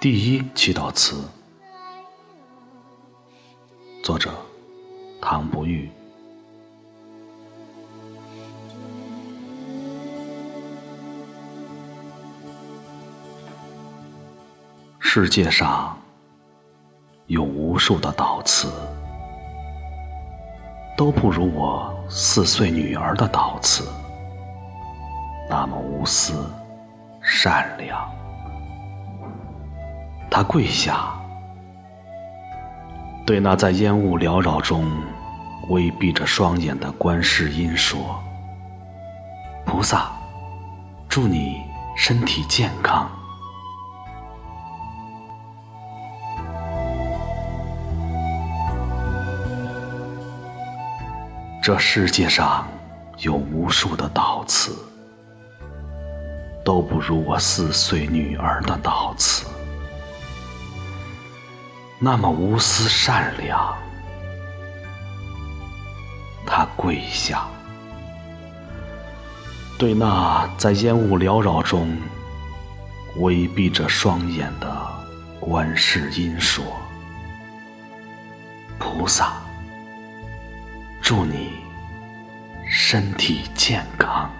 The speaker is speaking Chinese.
第一祈祷词，作者唐不遇。世界上有无数的祷词，都不如我四岁女儿的祷词那么无私、善良。她跪下，对那在烟雾缭绕中微闭着双眼的观世音说：“菩萨，祝你身体健康。”这世界上有无数的祷词，都不如我四岁女儿的祷词那么无私善良。她跪下，对那在烟雾缭绕中微闭着双眼的观世音说：“菩萨。”祝你身体健康。